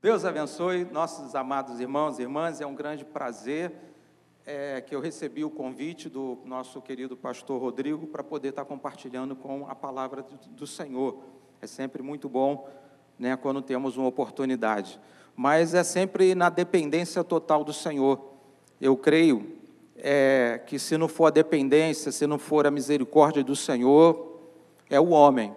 Deus abençoe nossos amados irmãos e irmãs. É um grande prazer é, que eu recebi o convite do nosso querido pastor Rodrigo para poder estar compartilhando com a palavra do, Senhor. É sempre muito bom né, quando temos uma oportunidade. Mas é sempre na dependência total do Senhor. Eu creio é, que se não for a dependência, se não for a misericórdia do Senhor, é o homem.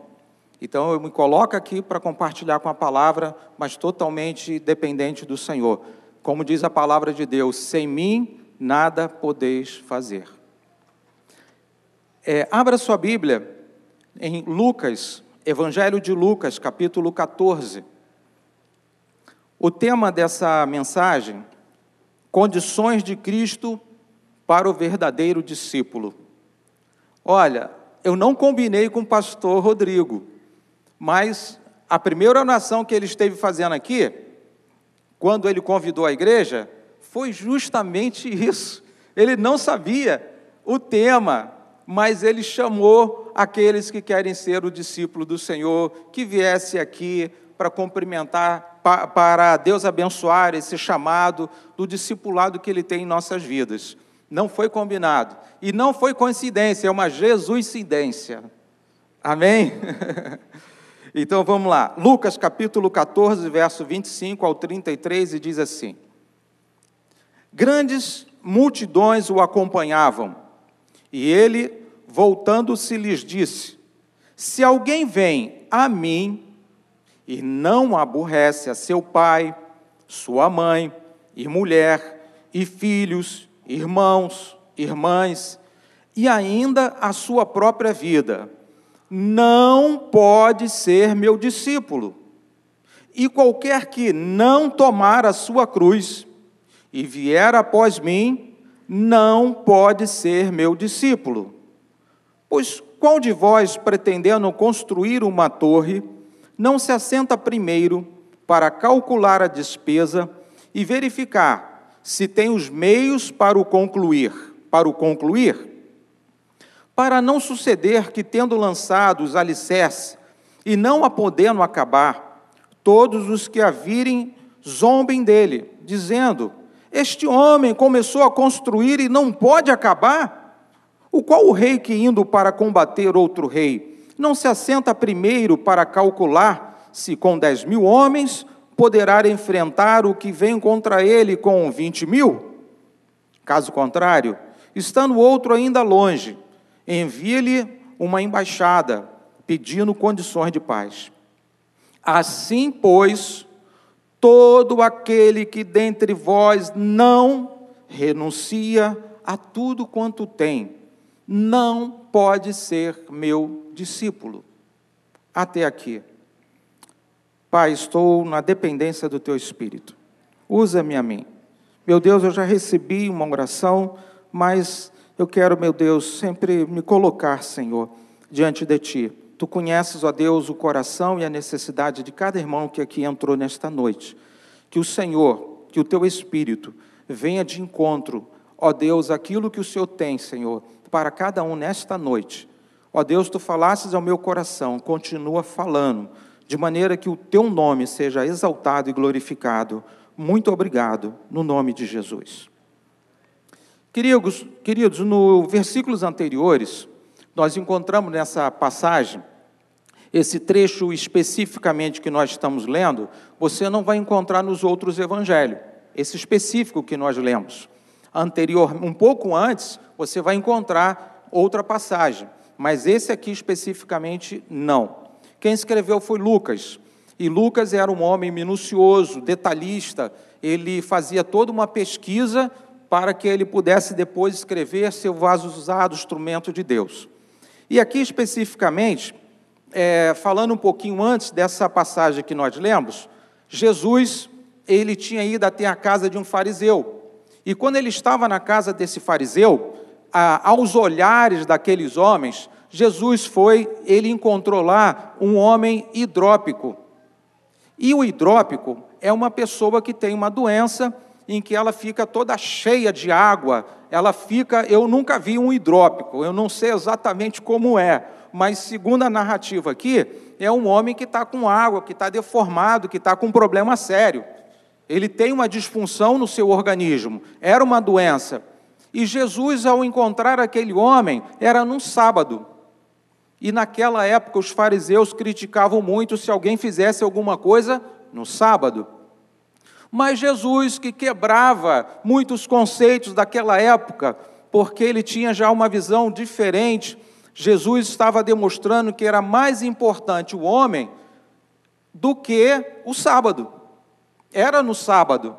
Então eu me coloco aqui para compartilhar com a palavra, mas totalmente dependente do Senhor. Como diz a palavra de Deus, sem mim nada podeis fazer. É, abra sua Bíblia em Lucas, Evangelho de Lucas, capítulo 14. O tema dessa mensagem, condições de Cristo para o verdadeiro discípulo. Olha, eu não combinei com o pastor Rodrigo, mas a primeira oração que ele esteve fazendo aqui, quando ele convidou a igreja, foi justamente isso. Ele não sabia o tema, mas ele chamou aqueles que querem ser o discípulo do Senhor, que viesse aqui para cumprimentar, para Deus abençoar esse chamado do discipulado que ele tem em nossas vidas. Não foi combinado. E não foi coincidência, é uma Jesuscidência. Amém? Então vamos lá. Lucas capítulo 14, verso 25 ao 33, e diz assim: Grandes multidões o acompanhavam, e ele, voltando-se, lhes disse: Se alguém vem a mim e não aborrece a seu pai, sua mãe, e mulher, e filhos, irmãos, irmãs, e ainda a sua própria vida, não pode ser meu discípulo. E qualquer que não tomar a sua cruz e vier após mim, não pode ser meu discípulo. Pois qual de vós, pretendendo construir uma torre, não se assenta primeiro para calcular a despesa e verificar se tem os meios para o concluir, para o concluir? Para não suceder que, tendo lançado os alicerces e não a podendo acabar, todos os que a virem zombem dele, dizendo: Este homem começou a construir e não pode acabar? O qual o rei que indo para combater outro rei não se assenta primeiro para calcular se com dez mil homens poderá enfrentar o que vem contra ele com vinte mil? Caso contrário, estando outro ainda longe, envia-lhe uma embaixada pedindo condições de paz. Assim, pois, todo aquele que dentre vós não renuncia a tudo quanto tem, não pode ser meu discípulo. Até aqui. Pai, estou na dependência do teu espírito. Usa-me a mim. Meu Deus, eu já recebi uma oração, mas eu quero, meu Deus, sempre me colocar, Senhor, diante de Ti. Tu conheces, ó Deus, o coração e a necessidade de cada irmão que aqui entrou nesta noite. Que o Senhor, que o Teu Espírito venha de encontro, ó Deus, aquilo que o Senhor tem, Senhor, para cada um nesta noite. Ó Deus, Tu falasses ao meu coração, continua falando, de maneira que o Teu nome seja exaltado e glorificado. Muito obrigado, no nome de Jesus. Queridos, queridos, no versículos anteriores, nós encontramos nessa passagem, esse trecho especificamente que nós estamos lendo, você não vai encontrar nos outros evangelhos, esse específico que nós lemos. Anterior, um pouco antes, você vai encontrar outra passagem, mas esse aqui especificamente não. Quem escreveu foi Lucas, e Lucas era um homem minucioso, detalhista, ele fazia toda uma pesquisa para que ele pudesse depois escrever seu vaso usado, instrumento de Deus. E aqui especificamente, é, falando um pouquinho antes dessa passagem que nós lemos, Jesus, ele tinha ido até a casa de um fariseu. E quando ele estava na casa desse fariseu, a, aos olhares daqueles homens, Jesus foi, ele encontrou lá um homem hidrópico. E o hidrópico é uma pessoa que tem uma doença em que ela fica toda cheia de água, ela fica, eu nunca vi um hidrópico, eu não sei exatamente como é, mas segundo a narrativa aqui, é um homem que está com água, que está deformado, que está com um problema sério. Ele tem uma disfunção no seu organismo, era uma doença. E Jesus, ao encontrar aquele homem, era num sábado. E naquela época os fariseus criticavam muito se alguém fizesse alguma coisa no sábado. Mas Jesus, que quebrava muitos conceitos daquela época, porque ele tinha já uma visão diferente, Jesus estava demonstrando que era mais importante o homem do que o sábado. Era no sábado.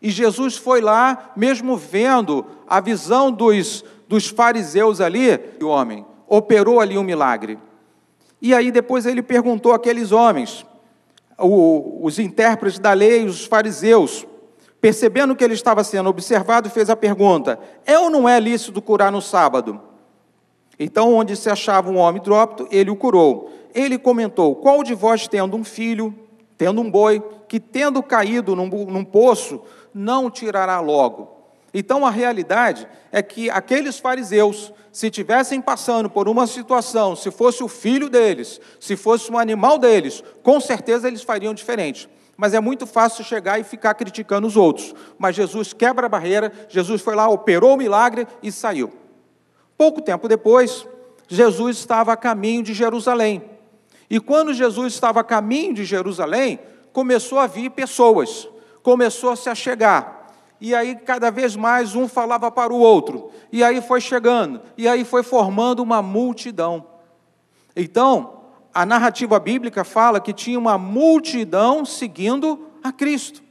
E Jesus foi lá, mesmo vendo a visão dos, dos fariseus ali, o homem operou ali um milagre. E aí depois ele perguntou àqueles homens, os intérpretes da lei, os fariseus, percebendo que ele estava sendo observado, fez a pergunta: é ou não é lícito curar no sábado? Então, onde se achava um homem drópito, ele o curou. Ele comentou: Qual de vós, tendo um filho, tendo um boi, que tendo caído num, num poço, não tirará logo? Então, a realidade é que aqueles fariseus, se tivessem passando por uma situação, se fosse o filho deles, se fosse um animal deles, com certeza eles fariam diferente. Mas é muito fácil chegar e ficar criticando os outros. Mas Jesus quebra a barreira, Jesus foi lá, operou o milagre e saiu. Pouco tempo depois, Jesus estava a caminho de Jerusalém. E quando Jesus estava a caminho de Jerusalém, começou a vir pessoas, começou a se achegar e aí cada vez mais um falava para o outro, e aí foi chegando, e aí foi formando uma multidão. Então, a narrativa bíblica fala que tinha uma multidão seguindo a Cristo.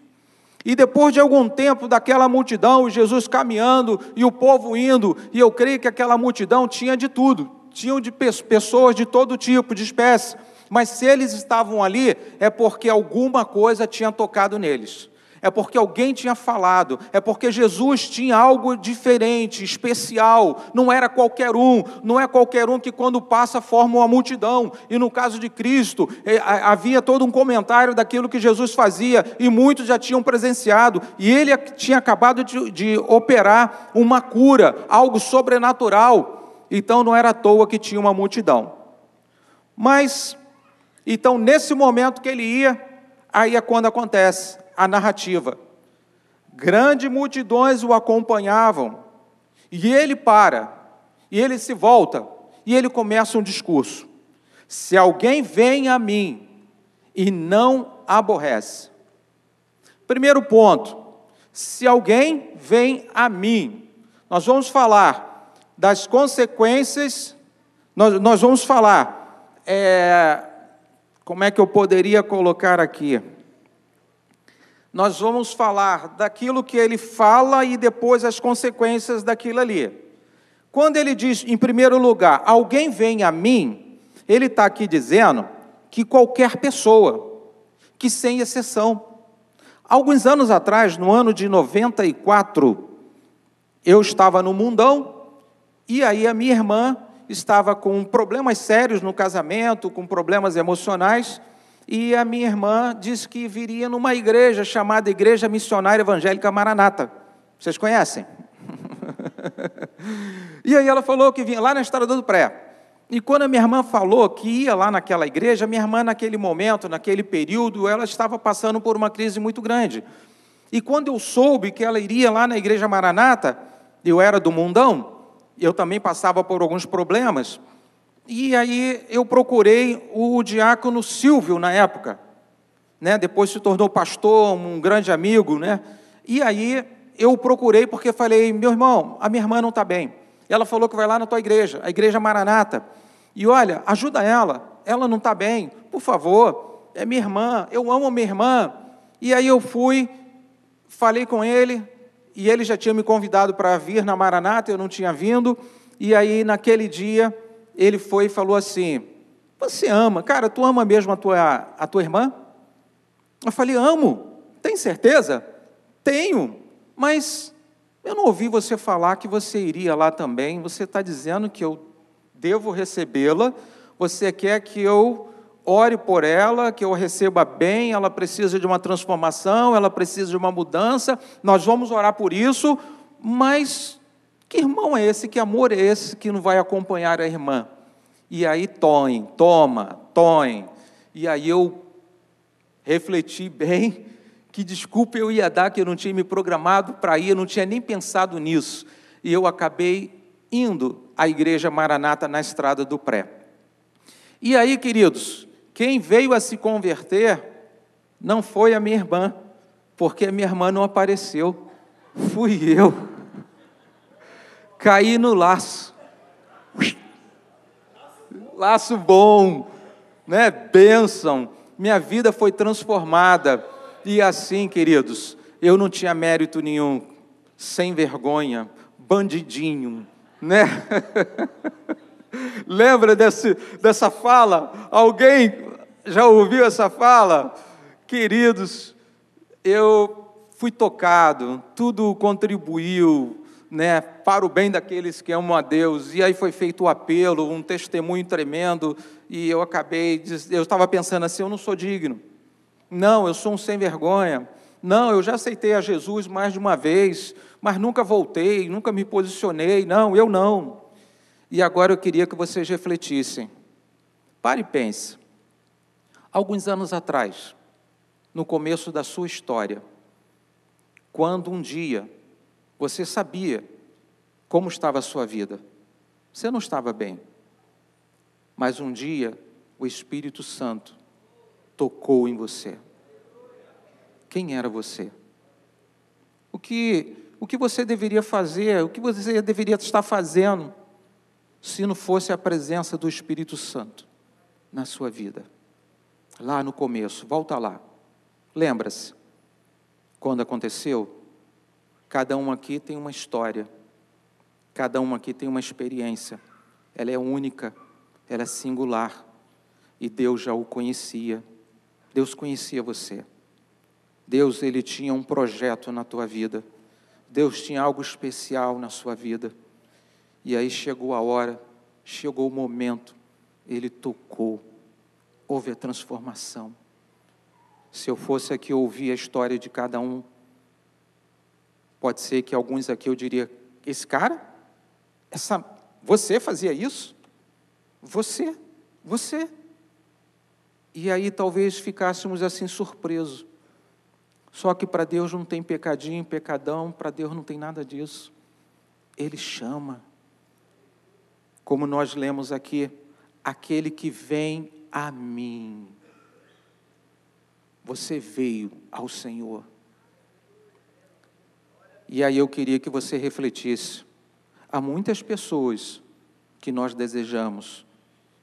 E depois de algum tempo daquela multidão, Jesus caminhando e o povo indo, e eu creio que aquela multidão tinha de tudo, tinham de pessoas de todo tipo, de espécie, mas se eles estavam ali, é porque alguma coisa tinha tocado neles é porque alguém tinha falado, é porque Jesus tinha algo diferente, especial, não era qualquer um, não é qualquer um que quando passa forma uma multidão, e no caso de Cristo, é, havia todo um comentário daquilo que Jesus fazia, e muitos já tinham presenciado, e ele tinha acabado de, de operar uma cura, algo sobrenatural, então não era à toa que tinha uma multidão. Mas, então nesse momento que ele ia, aí é quando acontece a narrativa. Grandes multidões o acompanhavam, e ele para, e ele se volta, e ele começa um discurso: Se alguém vem a mim e não aborrece. Primeiro ponto, se alguém vem a mim, nós vamos falar das consequências, nós, nós vamos falar, é, como é que eu poderia colocar aqui? Nós vamos falar daquilo que ele fala e depois as consequências daquilo ali. Quando ele diz, em primeiro lugar, alguém vem a mim, ele está aqui dizendo que qualquer pessoa, que sem exceção. Alguns anos atrás, no ano de 94, eu estava no mundão e aí a minha irmã estava com problemas sérios no casamento, com problemas emocionais e a minha irmã disse que viria numa igreja chamada Igreja Missionária Evangélica Maranata. Vocês conhecem? e aí ela falou que vinha lá na Estrada do Pré. E quando a minha irmã falou que ia lá naquela igreja, minha irmã, naquele momento, naquele período, ela estava passando por uma crise muito grande. E quando eu soube que ela iria lá na igreja Maranata, eu era do mundão, eu também passava por alguns problemas, e aí eu procurei o diácono Silvio na época, né? Depois se tornou pastor, um grande amigo, né? E aí eu procurei porque falei, meu irmão, a minha irmã não está bem. Ela falou que vai lá na tua igreja, a igreja Maranata. E olha, ajuda ela. Ela não está bem, por favor. É minha irmã. Eu amo minha irmã. E aí eu fui, falei com ele e ele já tinha me convidado para vir na Maranata. Eu não tinha vindo. E aí naquele dia ele foi e falou assim: Você ama, cara, tu ama mesmo a tua, a tua irmã? Eu falei: Amo, tem certeza? Tenho, mas eu não ouvi você falar que você iria lá também. Você está dizendo que eu devo recebê-la, você quer que eu ore por ela, que eu receba bem, ela precisa de uma transformação, ela precisa de uma mudança, nós vamos orar por isso, mas que irmão é esse? Que amor é esse que não vai acompanhar a irmã? E aí, toem, toma, toem. E aí eu refleti bem que desculpa eu ia dar, que eu não tinha me programado para ir, eu não tinha nem pensado nisso. E eu acabei indo à igreja Maranata na estrada do Pré. E aí, queridos, quem veio a se converter não foi a minha irmã, porque a minha irmã não apareceu, fui eu. Caí no laço. Laço bom, né? Bênção. Minha vida foi transformada. E assim, queridos, eu não tinha mérito nenhum, sem vergonha, bandidinho, né? Lembra desse, dessa fala? Alguém já ouviu essa fala? Queridos, eu fui tocado, tudo contribuiu né, para o bem daqueles que amam a Deus. E aí foi feito o apelo, um testemunho tremendo, e eu acabei, eu estava pensando assim, eu não sou digno. Não, eu sou um sem vergonha. Não, eu já aceitei a Jesus mais de uma vez, mas nunca voltei, nunca me posicionei. Não, eu não. E agora eu queria que vocês refletissem. Pare e pense. Alguns anos atrás, no começo da sua história, quando um dia você sabia como estava a sua vida, você não estava bem, mas um dia o Espírito Santo tocou em você. Quem era você? O que, o que você deveria fazer? O que você deveria estar fazendo se não fosse a presença do Espírito Santo na sua vida? Lá no começo, volta lá. Lembra-se quando aconteceu? Cada um aqui tem uma história, cada um aqui tem uma experiência. Ela é única, ela é singular. E Deus já o conhecia. Deus conhecia você. Deus ele tinha um projeto na tua vida. Deus tinha algo especial na sua vida. E aí chegou a hora, chegou o momento, ele tocou. Houve a transformação. Se eu fosse aqui ouvir a história de cada um, pode ser que alguns aqui eu diria: esse cara, essa, você fazia isso? Você, você. E aí talvez ficássemos assim surpresos. Só que para Deus não tem pecadinho, pecadão, para Deus não tem nada disso. Ele chama. Como nós lemos aqui, aquele que vem a mim. Você veio ao Senhor. E aí eu queria que você refletisse. Há muitas pessoas que nós desejamos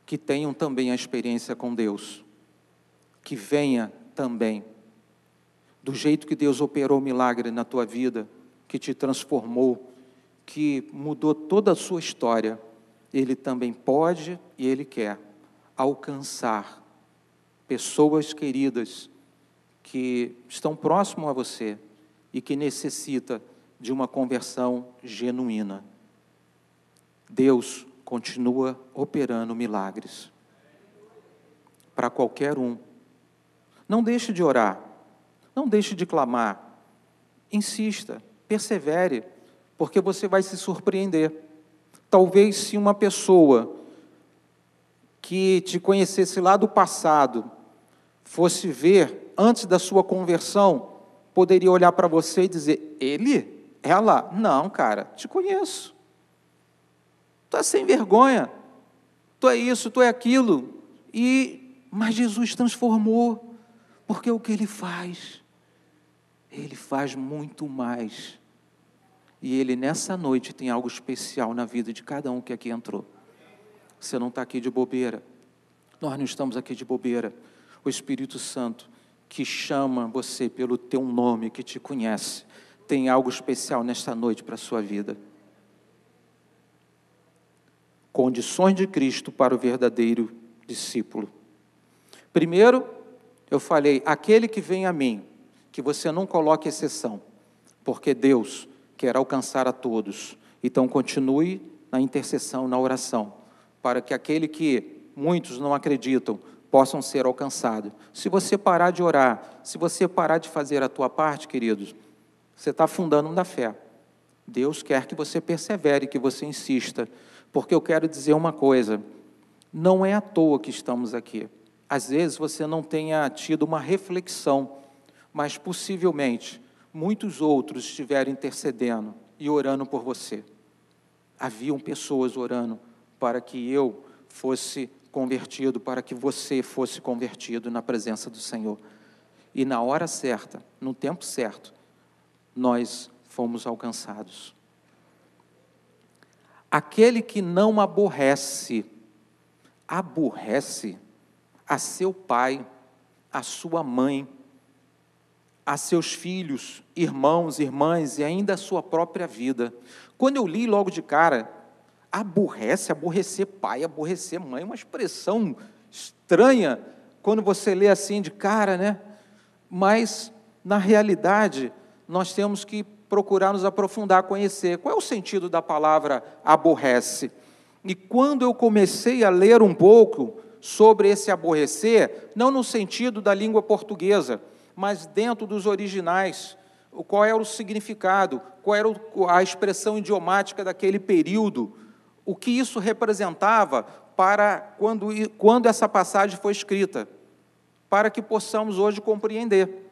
que tenham também a experiência com Deus, que venha também do jeito que Deus operou o milagre na tua vida, que te transformou, que mudou toda a sua história, Ele também pode e Ele quer alcançar pessoas queridas que estão próximo a você e que necessita de uma conversão genuína. Deus continua operando milagres para qualquer um. Não deixe de orar. Não deixe de clamar. Insista, persevere, porque você vai se surpreender. Talvez se uma pessoa que te conhecesse lá do passado fosse ver antes da sua conversão, poderia olhar para você e dizer: Ele? Ela? Não, cara, te conheço. Tu é sem vergonha. Tu é isso, tu é aquilo. E mas Jesus transformou, porque o que ele faz ele faz muito mais. E Ele, nessa noite, tem algo especial na vida de cada um que aqui entrou. Você não está aqui de bobeira. Nós não estamos aqui de bobeira. O Espírito Santo, que chama você pelo teu nome, que te conhece, tem algo especial nesta noite para a sua vida. Condições de Cristo para o verdadeiro discípulo. Primeiro, eu falei: aquele que vem a mim, que você não coloque exceção, porque Deus quer alcançar a todos. Então continue na intercessão, na oração, para que aquele que muitos não acreditam possam ser alcançados. Se você parar de orar, se você parar de fazer a tua parte, queridos, você está afundando na fé. Deus quer que você persevere, que você insista, porque eu quero dizer uma coisa: Não é à toa que estamos aqui. Às vezes você não tenha tido uma reflexão, mas possivelmente muitos outros estiveram intercedendo e orando por você. Haviam pessoas orando para que eu fosse convertido, para que você fosse convertido na presença do Senhor. E na hora certa, no tempo certo, nós fomos alcançados. Aquele que não aborrece, aborrece a seu pai, a sua mãe, a seus filhos, irmãos, irmãs e ainda a sua própria vida. Quando eu li logo de cara, aborrece, aborrecer pai, aborrecer mãe, uma expressão estranha quando você lê assim de cara, né? Mas, na realidade, nós temos que procurar nos aprofundar, conhecer. Qual é o sentido da palavra aborrece? E quando eu comecei a ler um pouco sobre esse aborrecer, não no sentido da língua portuguesa, mas dentro dos originais, qual era o significado, qual era a expressão idiomática daquele período, o que isso representava para quando, quando essa passagem foi escrita, para que possamos hoje compreender.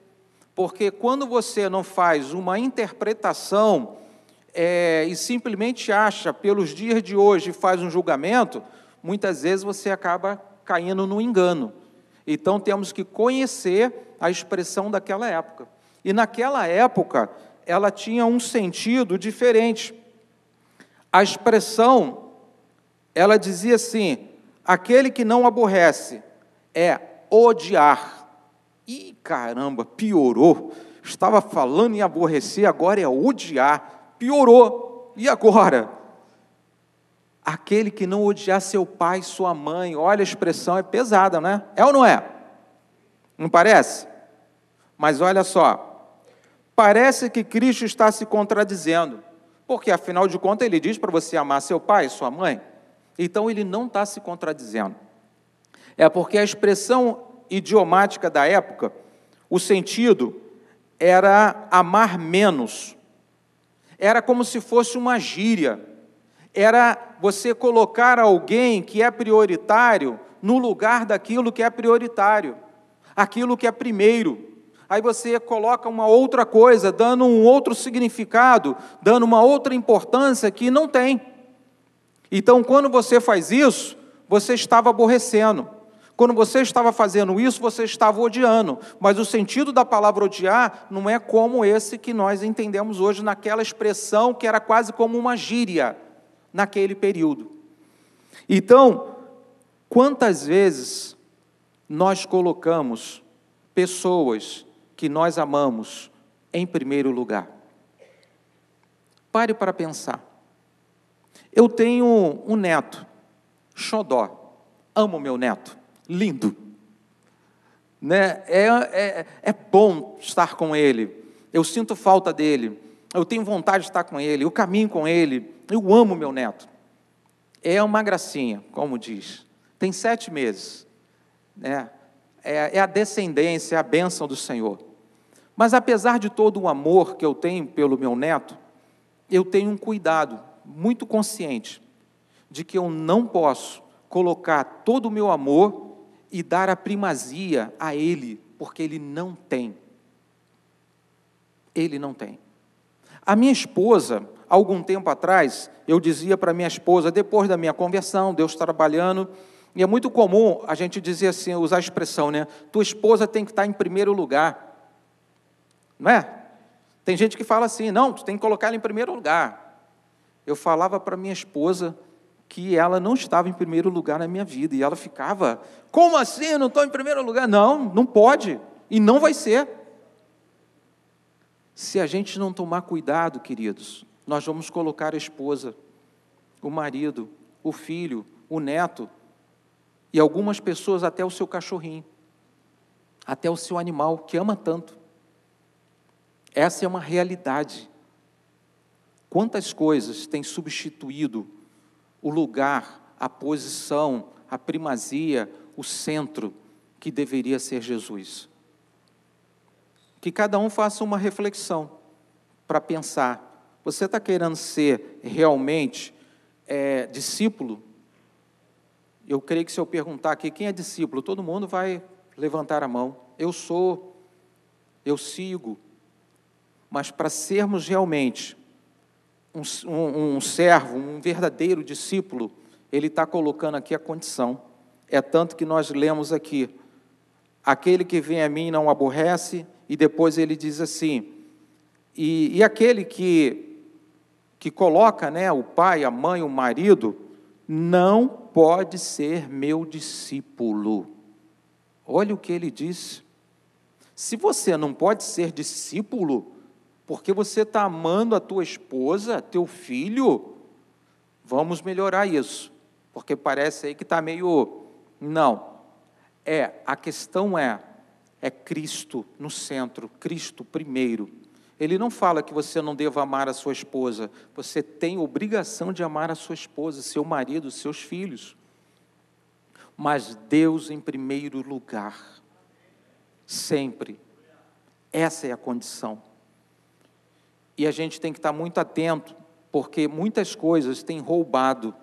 Porque quando você não faz uma interpretação é, e simplesmente acha pelos dias de hoje faz um julgamento, muitas vezes você acaba caindo no engano. Então temos que conhecer a expressão daquela época. E naquela época, ela tinha um sentido diferente. A expressão, ela dizia assim: aquele que não aborrece é odiar. E caramba, piorou. Estava falando em aborrecer, agora é odiar. Piorou. E agora? Aquele que não odiar seu pai, sua mãe, olha a expressão, é pesada, não é? É ou não é? Não parece? Mas olha só, parece que Cristo está se contradizendo, porque afinal de contas ele diz para você amar seu pai e sua mãe, então ele não está se contradizendo. É porque a expressão idiomática da época, o sentido era amar menos, era como se fosse uma gíria, era você colocar alguém que é prioritário no lugar daquilo que é prioritário, aquilo que é primeiro aí você coloca uma outra coisa, dando um outro significado, dando uma outra importância que não tem. Então, quando você faz isso, você estava aborrecendo. Quando você estava fazendo isso, você estava odiando. Mas o sentido da palavra odiar não é como esse que nós entendemos hoje, naquela expressão que era quase como uma gíria naquele período. Então, quantas vezes nós colocamos pessoas que nós amamos em primeiro lugar. Pare para pensar. Eu tenho um neto, Xodó. Amo meu neto, lindo. Né? É, é, é bom estar com ele. Eu sinto falta dele. Eu tenho vontade de estar com ele. Eu caminho com ele. Eu amo meu neto. É uma gracinha, como diz. Tem sete meses. Né? É, é a descendência, é a bênção do Senhor. Mas apesar de todo o amor que eu tenho pelo meu neto, eu tenho um cuidado muito consciente de que eu não posso colocar todo o meu amor e dar a primazia a ele, porque ele não tem. Ele não tem. A minha esposa, algum tempo atrás, eu dizia para minha esposa, depois da minha conversão, Deus trabalhando, e é muito comum a gente dizer assim, usar a expressão, né? Tua esposa tem que estar em primeiro lugar. Não é? Tem gente que fala assim: não, tu tem que colocar ela em primeiro lugar. Eu falava para minha esposa que ela não estava em primeiro lugar na minha vida. E ela ficava: como assim? Eu não estou em primeiro lugar? Não, não pode. E não vai ser. Se a gente não tomar cuidado, queridos, nós vamos colocar a esposa, o marido, o filho, o neto e algumas pessoas até o seu cachorrinho, até o seu animal que ama tanto. Essa é uma realidade. Quantas coisas têm substituído o lugar, a posição, a primazia, o centro que deveria ser Jesus? Que cada um faça uma reflexão para pensar: você está querendo ser realmente é, discípulo Eu creio que se eu perguntar aqui quem é discípulo, todo mundo vai levantar a mão. Eu sou, eu sigo. Mas para sermos realmente um, um, um servo, um verdadeiro discípulo, ele está colocando aqui a condição. É tanto que nós lemos aqui: aquele que vem a mim não aborrece, e depois ele diz assim: e, e aquele que, que coloca né, o pai, a mãe, o marido, não pode ser meu discípulo. Olha o que ele diz. Se você não pode ser discípulo, porque você está amando a tua esposa, teu filho, vamos melhorar isso, porque parece aí que está meio. Não. É, a questão é, é Cristo no centro, Cristo primeiro. Ele não fala que você não deva amar a sua esposa, você tem obrigação de amar a sua esposa, seu marido, seus filhos. Mas Deus em primeiro lugar, sempre. Essa é a condição. E a gente tem que estar muito atento, porque muitas coisas têm roubado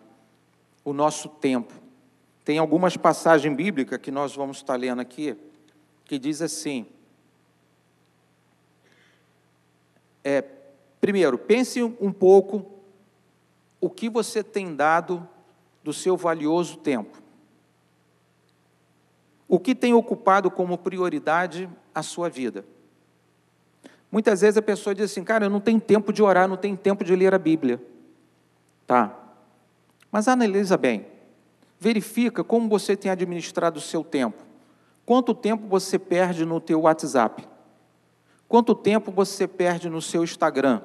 o nosso tempo. Tem algumas passagens bíblicas que nós vamos estar lendo aqui, que diz assim: é, primeiro, pense um pouco o que você tem dado do seu valioso tempo. O que tem ocupado como prioridade a sua vida? Muitas vezes a pessoa diz assim, cara, eu não tenho tempo de orar, não tenho tempo de ler a Bíblia. Tá. Mas analisa bem. Verifica como você tem administrado o seu tempo. Quanto tempo você perde no teu WhatsApp? Quanto tempo você perde no seu Instagram?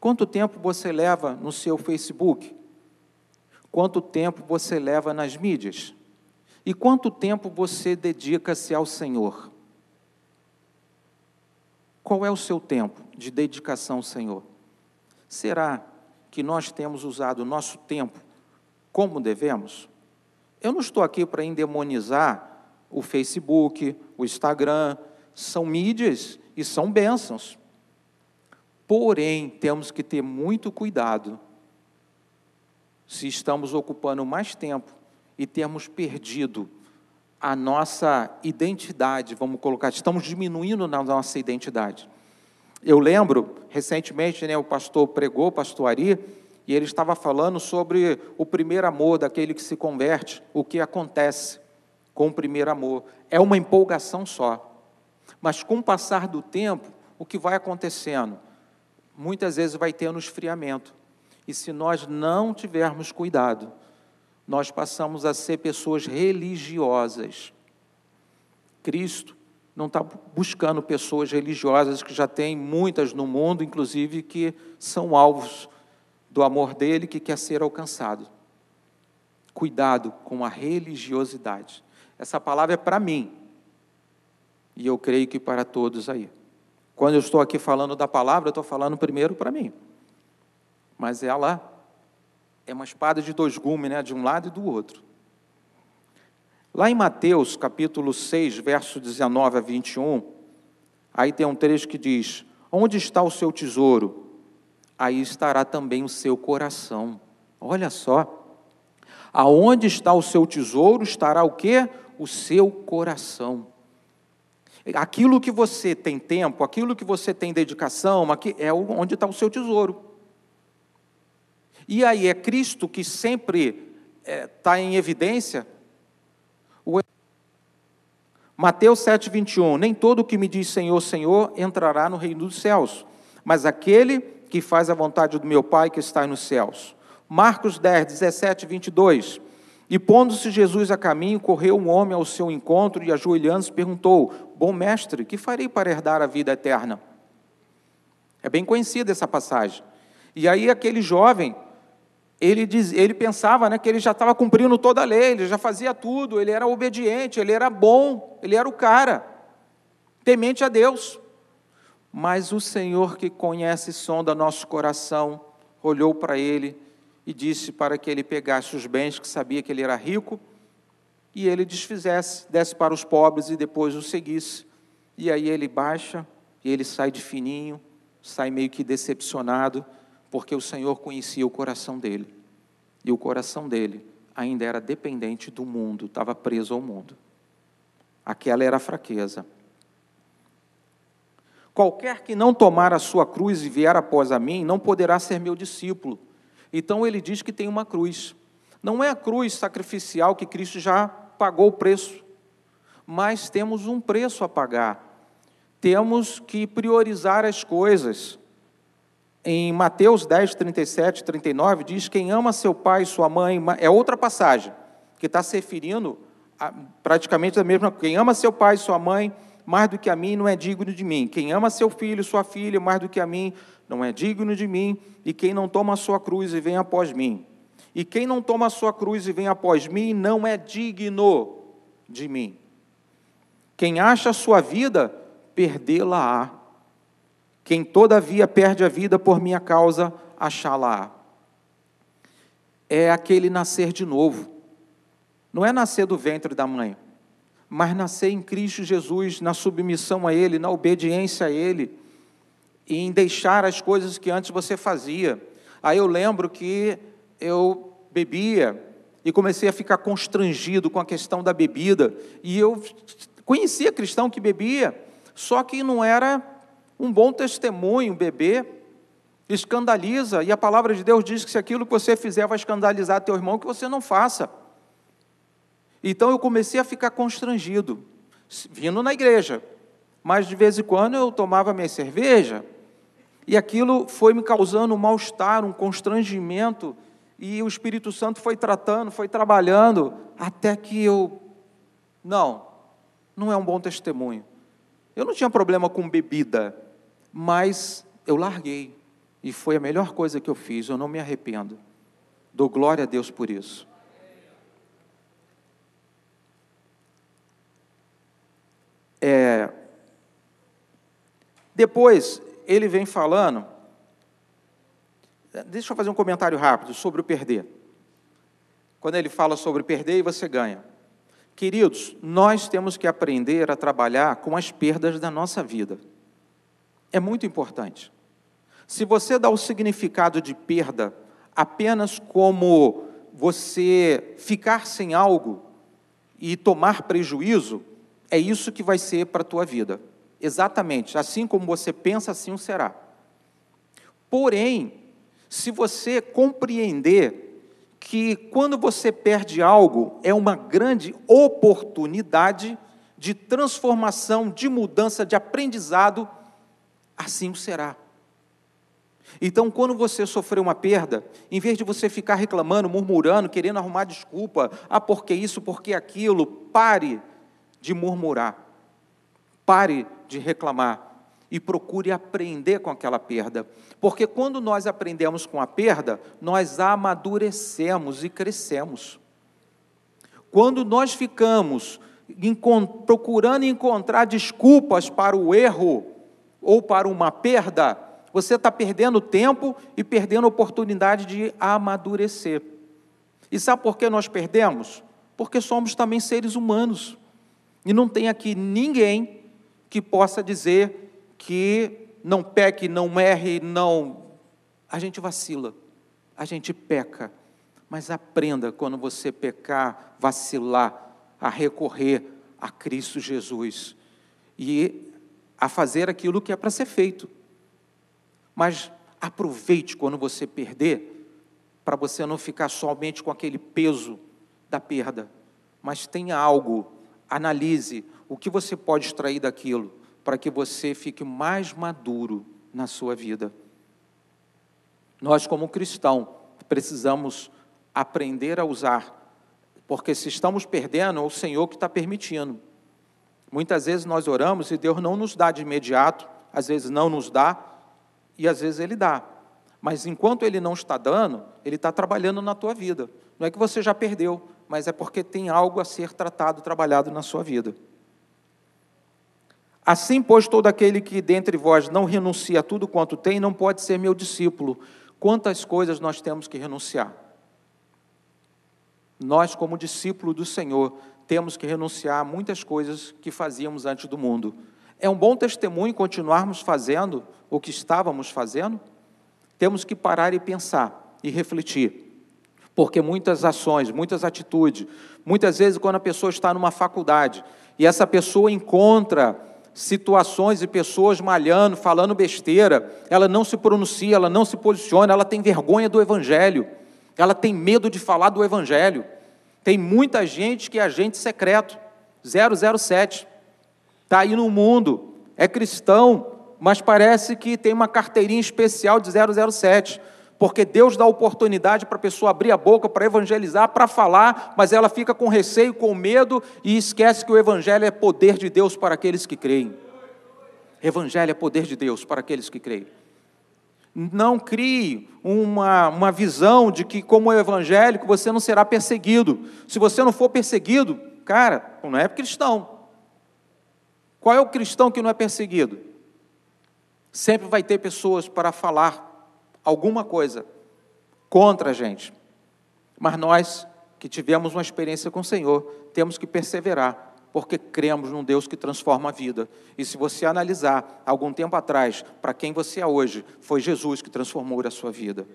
Quanto tempo você leva no seu Facebook? Quanto tempo você leva nas mídias? E quanto tempo você dedica-se ao Senhor? Qual é o seu tempo de dedicação Senhor? Será que nós temos usado o nosso tempo como devemos? Eu não estou aqui para endemonizar o Facebook, o Instagram, são mídias e são bênçãos. Porém, temos que ter muito cuidado se estamos ocupando mais tempo e termos perdido a nossa identidade, vamos colocar, estamos diminuindo na nossa identidade. Eu lembro, recentemente, né, o pastor pregou, o pastor Ari, e ele estava falando sobre o primeiro amor daquele que se converte, o que acontece com o primeiro amor. É uma empolgação só. Mas com o passar do tempo, o que vai acontecendo? Muitas vezes vai tendo esfriamento. E se nós não tivermos cuidado, nós passamos a ser pessoas religiosas. Cristo não está buscando pessoas religiosas que já tem muitas no mundo, inclusive que são alvos do amor dele que quer ser alcançado. Cuidado com a religiosidade. Essa palavra é para mim. E eu creio que para todos aí. Quando eu estou aqui falando da palavra, eu estou falando primeiro para mim. Mas ela é uma espada de dois gumes, né, de um lado e do outro. Lá em Mateus, capítulo 6, verso 19 a 21, aí tem um trecho que diz: Onde está o seu tesouro? Aí estará também o seu coração. Olha só. Aonde está o seu tesouro, estará o quê? O seu coração. Aquilo que você tem tempo, aquilo que você tem dedicação, é onde está o seu tesouro. E aí é Cristo que sempre está é, tá em evidência. Mateus 7, 21. Nem todo que me diz Senhor, Senhor entrará no reino dos céus, mas aquele que faz a vontade do meu Pai que está nos céus. Marcos 10, 17, 22. E pondo-se Jesus a caminho, correu um homem ao seu encontro e, ajoelhando-se, perguntou: Bom mestre, que farei para herdar a vida eterna? É bem conhecida essa passagem. E aí, aquele jovem ele, diz, ele pensava né, que ele já estava cumprindo toda a lei, ele já fazia tudo, ele era obediente, ele era bom, ele era o cara, temente a Deus. Mas o Senhor que conhece e sonda nosso coração, olhou para ele e disse para que ele pegasse os bens, que sabia que ele era rico, e ele desfizesse, desse para os pobres e depois o seguisse. E aí ele baixa, e ele sai de fininho, sai meio que decepcionado, porque o Senhor conhecia o coração dele. E o coração dele ainda era dependente do mundo, estava preso ao mundo. Aquela era a fraqueza. Qualquer que não tomar a sua cruz e vier após a mim, não poderá ser meu discípulo. Então ele diz que tem uma cruz. Não é a cruz sacrificial que Cristo já pagou o preço, mas temos um preço a pagar. Temos que priorizar as coisas. Em Mateus 10, 37, 39, diz: Quem ama seu pai e sua mãe, é outra passagem, que está se referindo a, praticamente a mesma. Quem ama seu pai e sua mãe, mais do que a mim, não é digno de mim. Quem ama seu filho, sua filha, mais do que a mim, não é digno de mim. E quem não toma a sua cruz e vem após mim. E quem não toma a sua cruz e vem após mim, não é digno de mim. Quem acha a sua vida, perdê-la-á. Quem todavia perde a vida por minha causa, achá-la-á. É aquele nascer de novo. Não é nascer do ventre da mãe mas nascer em Cristo Jesus, na submissão a Ele, na obediência a Ele, e em deixar as coisas que antes você fazia. Aí eu lembro que eu bebia e comecei a ficar constrangido com a questão da bebida, e eu conhecia cristão que bebia, só que não era um bom testemunho beber, escandaliza, e a palavra de Deus diz que se aquilo que você fizer vai escandalizar teu irmão, que você não faça. Então eu comecei a ficar constrangido, vindo na igreja, mas de vez em quando eu tomava minha cerveja, e aquilo foi me causando um mal-estar, um constrangimento, e o Espírito Santo foi tratando, foi trabalhando, até que eu. Não, não é um bom testemunho. Eu não tinha problema com bebida, mas eu larguei, e foi a melhor coisa que eu fiz, eu não me arrependo. Dou glória a Deus por isso. É, depois, ele vem falando. Deixa eu fazer um comentário rápido sobre o perder. Quando ele fala sobre perder e você ganha. Queridos, nós temos que aprender a trabalhar com as perdas da nossa vida. É muito importante. Se você dá o significado de perda apenas como você ficar sem algo e tomar prejuízo, é isso que vai ser para a tua vida. Exatamente, assim como você pensa, assim será. Porém, se você compreender que quando você perde algo, é uma grande oportunidade de transformação, de mudança, de aprendizado, assim o será. Então, quando você sofreu uma perda, em vez de você ficar reclamando, murmurando, querendo arrumar desculpa, ah, porque isso, porque aquilo, pare de murmurar. Pare de reclamar e procure aprender com aquela perda. Porque quando nós aprendemos com a perda, nós amadurecemos e crescemos. Quando nós ficamos procurando encontrar desculpas para o erro ou para uma perda, você está perdendo tempo e perdendo oportunidade de amadurecer. E sabe por que nós perdemos? Porque somos também seres humanos. E não tem aqui ninguém que possa dizer que não peque, não erre, não. A gente vacila, a gente peca, mas aprenda quando você pecar, vacilar, a recorrer a Cristo Jesus e a fazer aquilo que é para ser feito. Mas aproveite quando você perder, para você não ficar somente com aquele peso da perda, mas tenha algo analise o que você pode extrair daquilo para que você fique mais maduro na sua vida. Nós, como cristão, precisamos aprender a usar, porque se estamos perdendo, é o Senhor que está permitindo. Muitas vezes nós oramos e Deus não nos dá de imediato, às vezes não nos dá, e às vezes Ele dá. Mas enquanto Ele não está dando, Ele está trabalhando na tua vida. Não é que você já perdeu, mas é porque tem algo a ser tratado, trabalhado na sua vida. Assim, pois, todo aquele que dentre vós não renuncia a tudo quanto tem, não pode ser meu discípulo. Quantas coisas nós temos que renunciar? Nós, como discípulo do Senhor, temos que renunciar a muitas coisas que fazíamos antes do mundo. É um bom testemunho continuarmos fazendo o que estávamos fazendo? Temos que parar e pensar e refletir. Porque muitas ações, muitas atitudes, muitas vezes quando a pessoa está numa faculdade e essa pessoa encontra situações e pessoas malhando, falando besteira, ela não se pronuncia, ela não se posiciona, ela tem vergonha do evangelho, ela tem medo de falar do evangelho. Tem muita gente que é agente secreto, 007, está aí no mundo, é cristão, mas parece que tem uma carteirinha especial de 007 porque Deus dá oportunidade para a pessoa abrir a boca para evangelizar, para falar, mas ela fica com receio, com medo e esquece que o Evangelho é poder de Deus para aqueles que creem. Evangelho é poder de Deus para aqueles que creem. Não crie uma, uma visão de que, como evangélico, você não será perseguido. Se você não for perseguido, cara, não é cristão. Qual é o cristão que não é perseguido? Sempre vai ter pessoas para falar alguma coisa contra a gente. Mas nós que tivemos uma experiência com o Senhor, temos que perseverar, porque cremos num Deus que transforma a vida. E se você analisar algum tempo atrás, para quem você é hoje, foi Jesus que transformou a sua vida.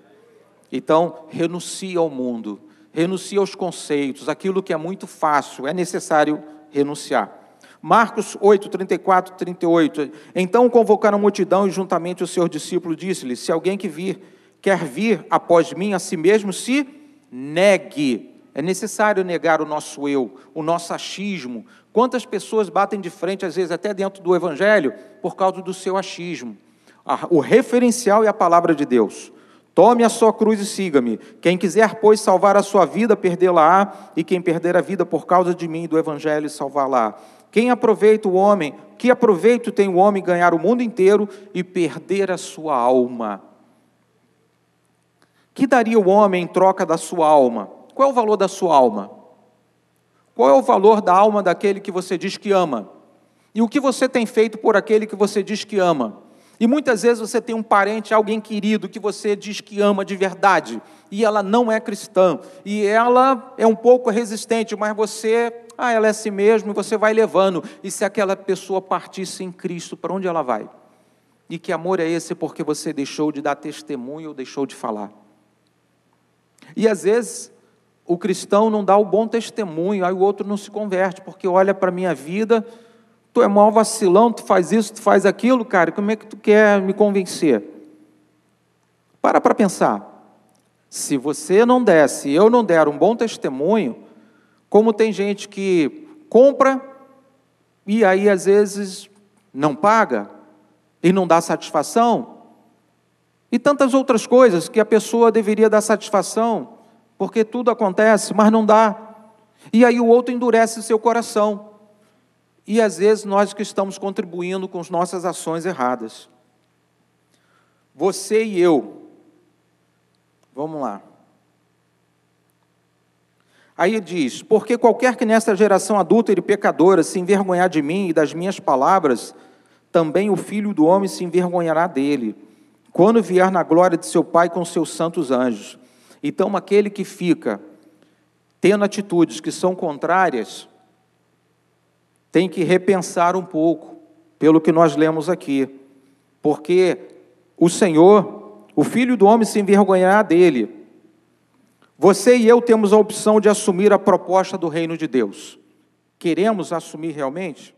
Então, renuncie ao mundo, renuncie aos conceitos, aquilo que é muito fácil, é necessário renunciar. Marcos 8, 34, 38. Então convocaram a multidão e juntamente o seu discípulo disse-lhe: Se alguém que vir, quer vir após mim, a si mesmo se negue. É necessário negar o nosso eu, o nosso achismo. Quantas pessoas batem de frente, às vezes até dentro do Evangelho, por causa do seu achismo? O referencial é a palavra de Deus. Tome a sua cruz e siga-me. Quem quiser, pois, salvar a sua vida, perdê-la-á, e quem perder a vida por causa de mim e do Evangelho, salvá-la. Quem aproveita o homem, que aproveito tem o homem ganhar o mundo inteiro e perder a sua alma? Que daria o homem em troca da sua alma? Qual é o valor da sua alma? Qual é o valor da alma daquele que você diz que ama? E o que você tem feito por aquele que você diz que ama? E muitas vezes você tem um parente, alguém querido, que você diz que ama de verdade, e ela não é cristã, e ela é um pouco resistente, mas você ah, ela é assim mesmo, e você vai levando. E se aquela pessoa partisse em Cristo, para onde ela vai? E que amor é esse porque você deixou de dar testemunho ou deixou de falar? E às vezes o cristão não dá o bom testemunho, aí o outro não se converte, porque olha para a minha vida, tu é mal vacilão, tu faz isso, tu faz aquilo, cara, como é que tu quer me convencer? Para para pensar. Se você não der, se eu não der um bom testemunho, como tem gente que compra e aí às vezes não paga e não dá satisfação. E tantas outras coisas que a pessoa deveria dar satisfação, porque tudo acontece, mas não dá. E aí o outro endurece seu coração. E às vezes nós que estamos contribuindo com as nossas ações erradas. Você e eu, vamos lá. Aí diz: Porque qualquer que nesta geração adulta e pecadora se envergonhar de mim e das minhas palavras, também o filho do homem se envergonhará dele, quando vier na glória de seu Pai com seus santos anjos. Então, aquele que fica tendo atitudes que são contrárias, tem que repensar um pouco, pelo que nós lemos aqui, porque o Senhor, o filho do homem, se envergonhará dele você e eu temos a opção de assumir a proposta do reino de Deus. Queremos assumir realmente?